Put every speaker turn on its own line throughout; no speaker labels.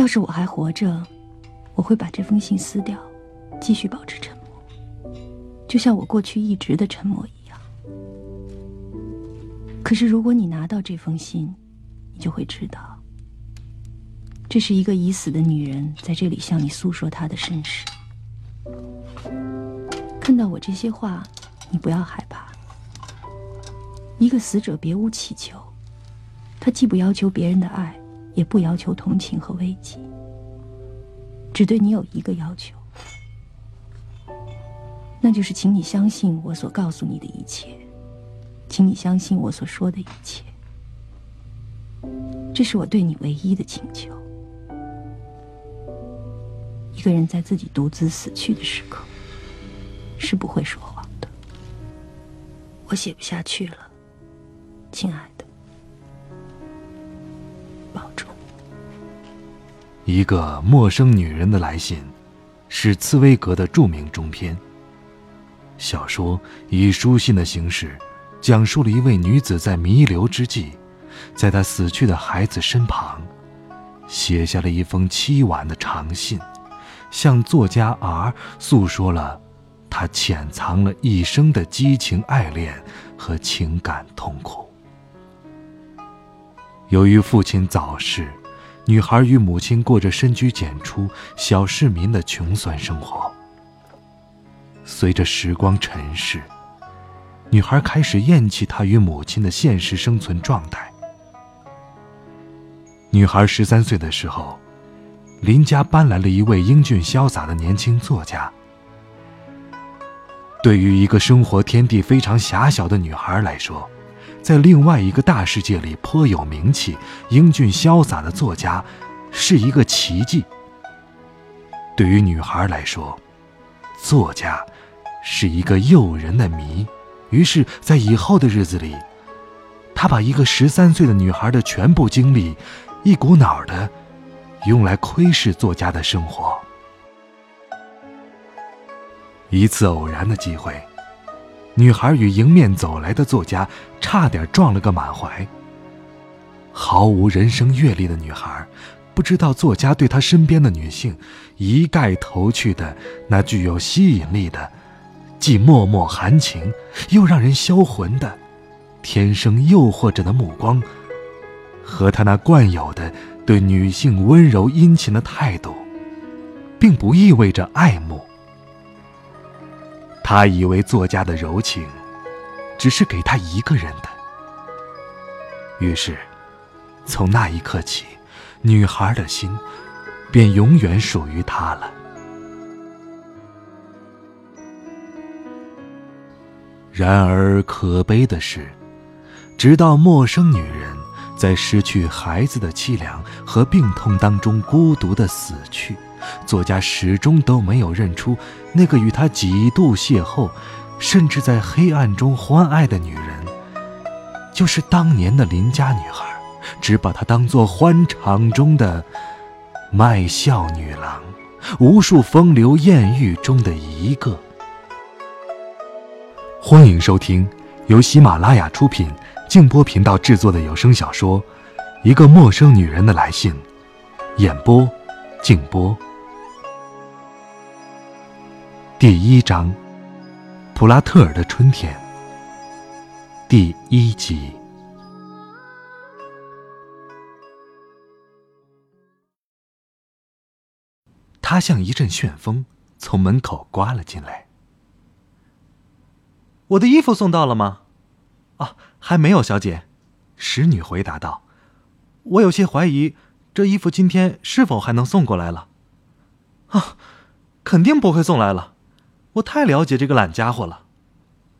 要是我还活着，我会把这封信撕掉，继续保持沉默，就像我过去一直的沉默一样。可是如果你拿到这封信，你就会知道，这是一个已死的女人在这里向你诉说她的身世。看到我这些话，你不要害怕。一个死者别无祈求，他既不要求别人的爱。也不要求同情和慰藉，只对你有一个要求，那就是请你相信我所告诉你的一切，请你相信我所说的一切，这是我对你唯一的请求。一个人在自己独自死去的时刻，是不会说谎的。我写不下去了，亲爱。
一个陌生女人的来信，是茨威格的著名中篇。小说以书信的形式，讲述了一位女子在弥留之际，在她死去的孩子身旁，写下了一封凄婉的长信，向作家 R 诉说了她潜藏了一生的激情爱恋和情感痛苦。由于父亲早逝。女孩与母亲过着深居简出、小市民的穷酸生活。随着时光沉逝，女孩开始厌弃她与母亲的现实生存状态。女孩十三岁的时候，邻家搬来了一位英俊潇洒的年轻作家。对于一个生活天地非常狭小的女孩来说，在另外一个大世界里颇有名气、英俊潇洒的作家，是一个奇迹。对于女孩来说，作家是一个诱人的谜。于是，在以后的日子里，他把一个十三岁的女孩的全部精力，一股脑的用来窥视作家的生活。一次偶然的机会。女孩与迎面走来的作家差点撞了个满怀。毫无人生阅历的女孩，不知道作家对她身边的女性一概投去的那具有吸引力的、既脉脉含情又让人销魂的、天生诱惑着的目光，和他那惯有的对女性温柔殷勤的态度，并不意味着爱慕。他以为作家的柔情，只是给他一个人的。于是，从那一刻起，女孩的心便永远属于他了。然而，可悲的是，直到陌生女人在失去孩子的凄凉和病痛当中孤独的死去。作家始终都没有认出那个与他几度邂逅，甚至在黑暗中欢爱的女人，就是当年的邻家女孩，只把她当作欢场中的卖笑女郎，无数风流艳遇中的一个。欢迎收听由喜马拉雅出品、静波频道制作的有声小说《一个陌生女人的来信》，演播：静波。第一章，普拉特尔的春天。第一集，他像一阵旋风从门口刮了进来。
我的衣服送到了吗？
啊，还没有，小姐。使女回答道：“
我有些怀疑，这衣服今天是否还能送过来了？啊，肯定不会送来了。”我太了解这个懒家伙了，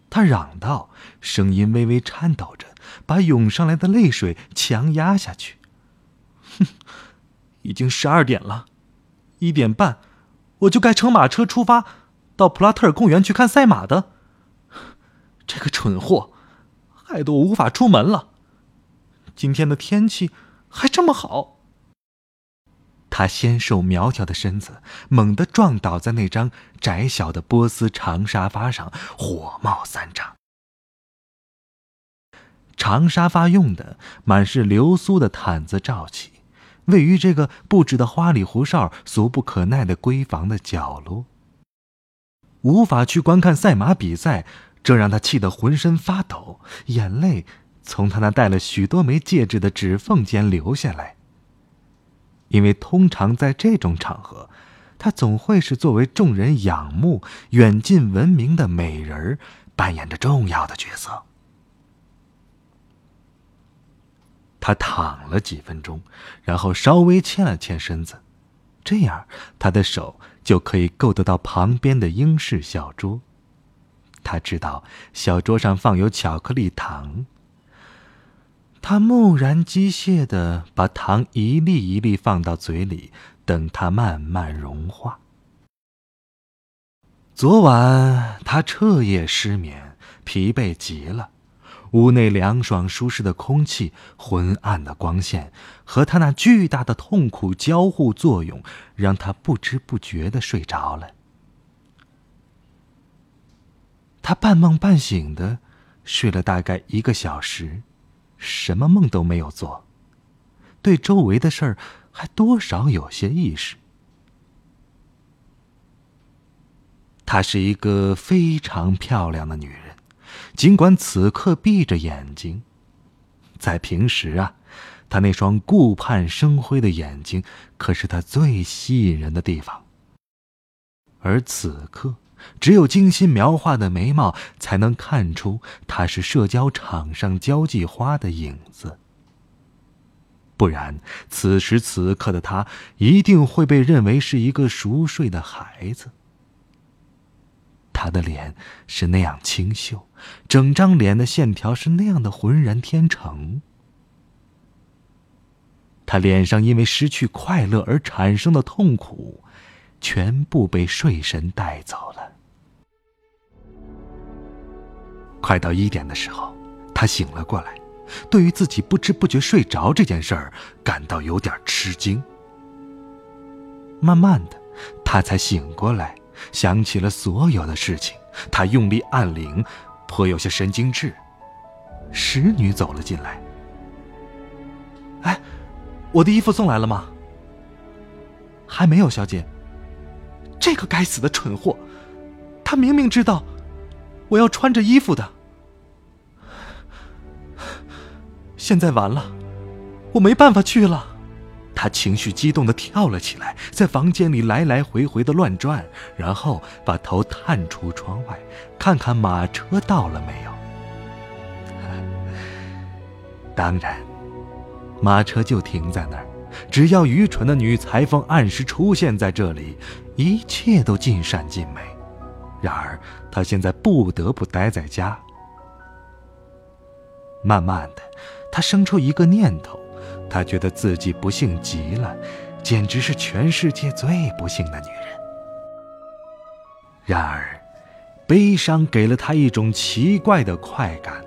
他嚷道，声音微微颤抖着，把涌上来的泪水强压下去。
哼，已经十二点了，一点半我就该乘马车出发，到普拉特尔公园去看赛马的。这个蠢货，害得我无法出门了。今天的天气还这么好。
他纤瘦苗条的身子猛地撞倒在那张窄小的波斯长沙发上，火冒三丈。长沙发用的满是流苏的毯子罩起，位于这个布置的花里胡哨、俗不可耐的闺房的角落。无法去观看赛马比赛，这让他气得浑身发抖，眼泪从他那戴了许多枚戒指的指缝间流下来。因为通常在这种场合，他总会是作为众人仰慕、远近闻名的美人儿，扮演着重要的角色。他躺了几分钟，然后稍微欠了欠身子，这样他的手就可以够得到旁边的英式小桌。他知道小桌上放有巧克力糖。他木然机械的把糖一粒一粒放到嘴里，等它慢慢融化。昨晚他彻夜失眠，疲惫极了。屋内凉爽舒适的空气、昏暗的光线和他那巨大的痛苦交互作用，让他不知不觉的睡着了。他半梦半醒的睡了大概一个小时。什么梦都没有做，对周围的事儿还多少有些意识。她是一个非常漂亮的女人，尽管此刻闭着眼睛，在平时啊，她那双顾盼生辉的眼睛可是她最吸引人的地方。而此刻。只有精心描画的眉毛，才能看出她是社交场上交际花的影子。不然，此时此刻的她一定会被认为是一个熟睡的孩子。她的脸是那样清秀，整张脸的线条是那样的浑然天成。她脸上因为失去快乐而产生的痛苦。全部被睡神带走了。快到一点的时候，他醒了过来，对于自己不知不觉睡着这件事儿感到有点吃惊。慢慢的，他才醒过来，想起了所有的事情。他用力按铃，颇有些神经质。使女走了进来。哎，我的衣服送来了吗？还没有，小姐。这个该死的蠢货，他明明知道我要穿着衣服的。现在完了，我没办法去了。他情绪激动的跳了起来，在房间里来来回回的乱转，然后把头探出窗外，看看马车到了没有。当然，马车就停在那儿。只要愚蠢的女裁缝按时出现在这里，一切都尽善尽美。然而，她现在不得不待在家。慢慢的，她生出一个念头：她觉得自己不幸极了，简直是全世界最不幸的女人。然而，悲伤给了她一种奇怪的快感。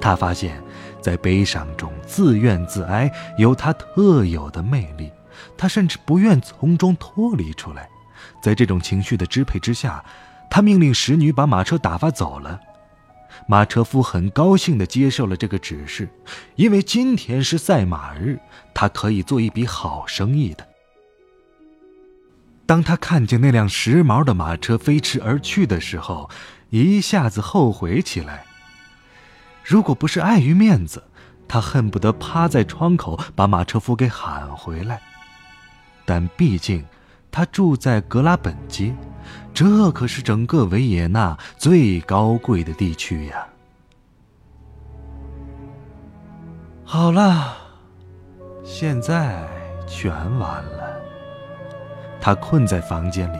她发现。在悲伤中自怨自哀，有他特有的魅力。他甚至不愿从中脱离出来。在这种情绪的支配之下，他命令使女把马车打发走了。马车夫很高兴地接受了这个指示，因为今天是赛马日，他可以做一笔好生意的。当他看见那辆时髦的马车飞驰而去的时候，一下子后悔起来。如果不是碍于面子，他恨不得趴在窗口把马车夫给喊回来。但毕竟，他住在格拉本街，这可是整个维也纳最高贵的地区呀。好了，现在全完了。他困在房间里，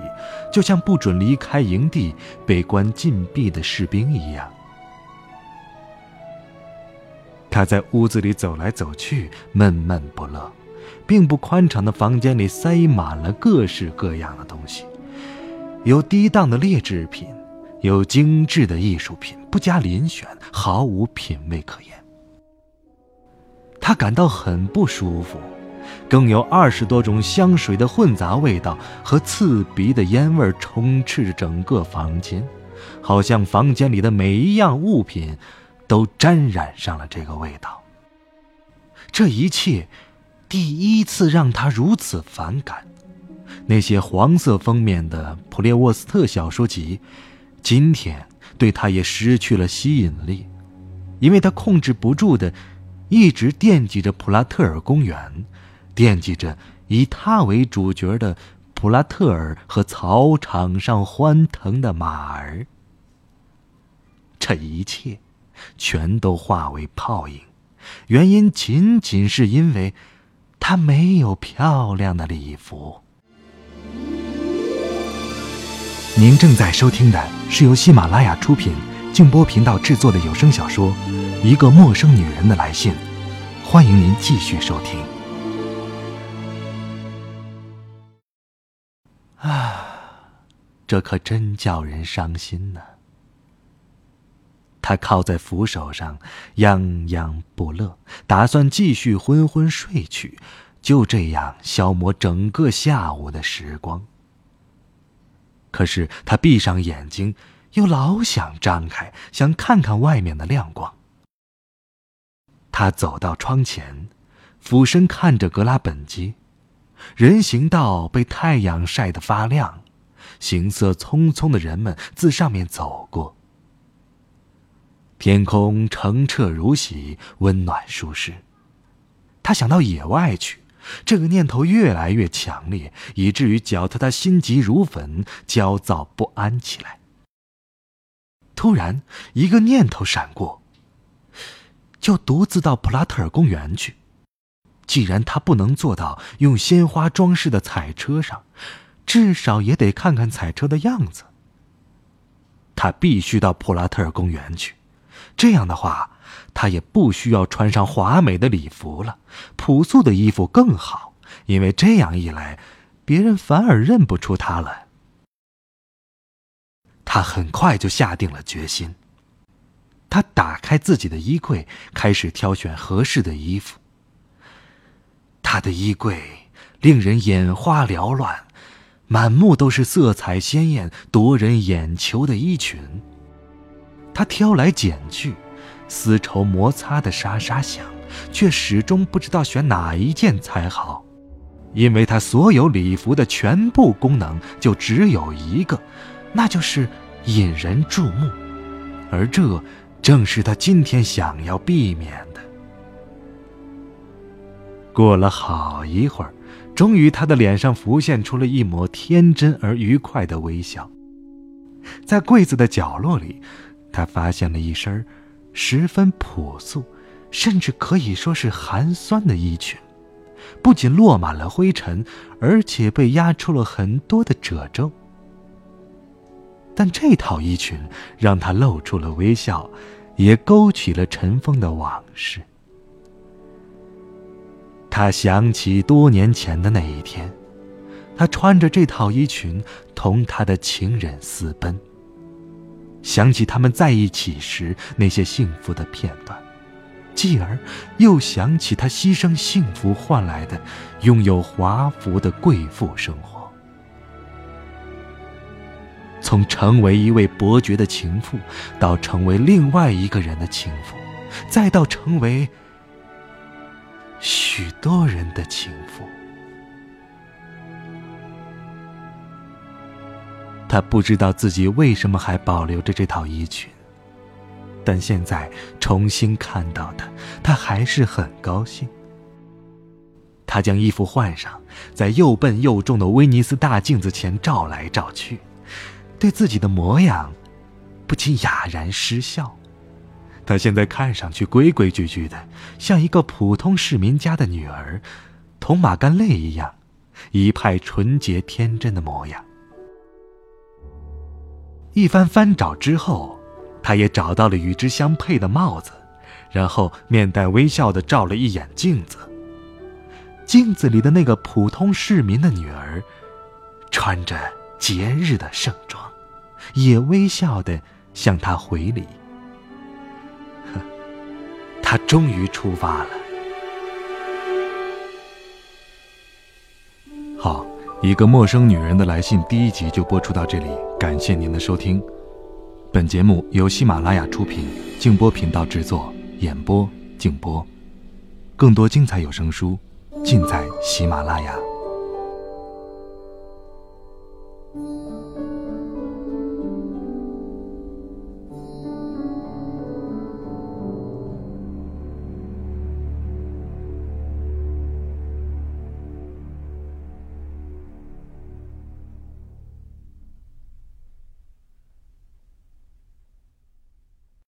就像不准离开营地、被关禁闭的士兵一样。他在屋子里走来走去，闷闷不乐。并不宽敞的房间里塞满了各式各样的东西，有低档的劣质品，有精致的艺术品，不加遴选，毫无品味可言。他感到很不舒服，更有二十多种香水的混杂味道和刺鼻的烟味充斥着整个房间，好像房间里的每一样物品。都沾染上了这个味道。这一切，第一次让他如此反感。那些黄色封面的普列沃斯特小说集，今天对他也失去了吸引力，因为他控制不住的，一直惦记着普拉特尔公园，惦记着以他为主角的普拉特尔和草场上欢腾的马儿。这一切，全都化为泡影，原因仅仅是因为，他没有漂亮的礼服。您正在收听的是由喜马拉雅出品、静波频道制作的有声小说《一个陌生女人的来信》，欢迎您继续收听。啊，这可真叫人伤心呢。他靠在扶手上，泱泱不乐，打算继续昏昏睡去，就这样消磨整个下午的时光。可是他闭上眼睛，又老想张开，想看看外面的亮光。他走到窗前，俯身看着格拉本基，人行道被太阳晒得发亮，行色匆匆的人们自上面走过。天空澄澈如洗，温暖舒适。他想到野外去。这个念头越来越强烈，以至于搅得他心急如焚、焦躁不安起来。突然，一个念头闪过：就独自到普拉特尔公园去。既然他不能坐到用鲜花装饰的彩车上，至少也得看看彩车的样子。他必须到普拉特尔公园去。这样的话。他也不需要穿上华美的礼服了，朴素的衣服更好，因为这样一来，别人反而认不出他了。他很快就下定了决心。他打开自己的衣柜，开始挑选合适的衣服。他的衣柜令人眼花缭乱，满目都是色彩鲜艳、夺人眼球的衣裙。他挑来拣去。丝绸摩擦的沙沙响，却始终不知道选哪一件才好，因为他所有礼服的全部功能就只有一个，那就是引人注目，而这正是他今天想要避免的。过了好一会儿，终于他的脸上浮现出了一抹天真而愉快的微笑。在柜子的角落里，他发现了一身十分朴素，甚至可以说是寒酸的衣裙，不仅落满了灰尘，而且被压出了很多的褶皱。但这套衣裙让他露出了微笑，也勾起了尘封的往事。他想起多年前的那一天，他穿着这套衣裙同他的情人私奔。想起他们在一起时那些幸福的片段，继而又想起他牺牲幸福换来的拥有华服的贵妇生活。从成为一位伯爵的情妇，到成为另外一个人的情妇，再到成为许多人的情妇。他不知道自己为什么还保留着这套衣裙，但现在重新看到的，他还是很高兴。他将衣服换上，在又笨又重的威尼斯大镜子前照来照去，对自己的模样不禁哑然失笑。他现在看上去规规矩矩的，像一个普通市民家的女儿，同马甘泪一样，一派纯洁天真的模样。一番翻找之后，他也找到了与之相配的帽子，然后面带微笑的照了一眼镜子。镜子里的那个普通市民的女儿，穿着节日的盛装，也微笑的向他回礼。呵，他终于出发了。好。一个陌生女人的来信第一集就播出到这里，感谢您的收听。本节目由喜马拉雅出品，静波频道制作，演播静波。更多精彩有声书，尽在喜马拉雅。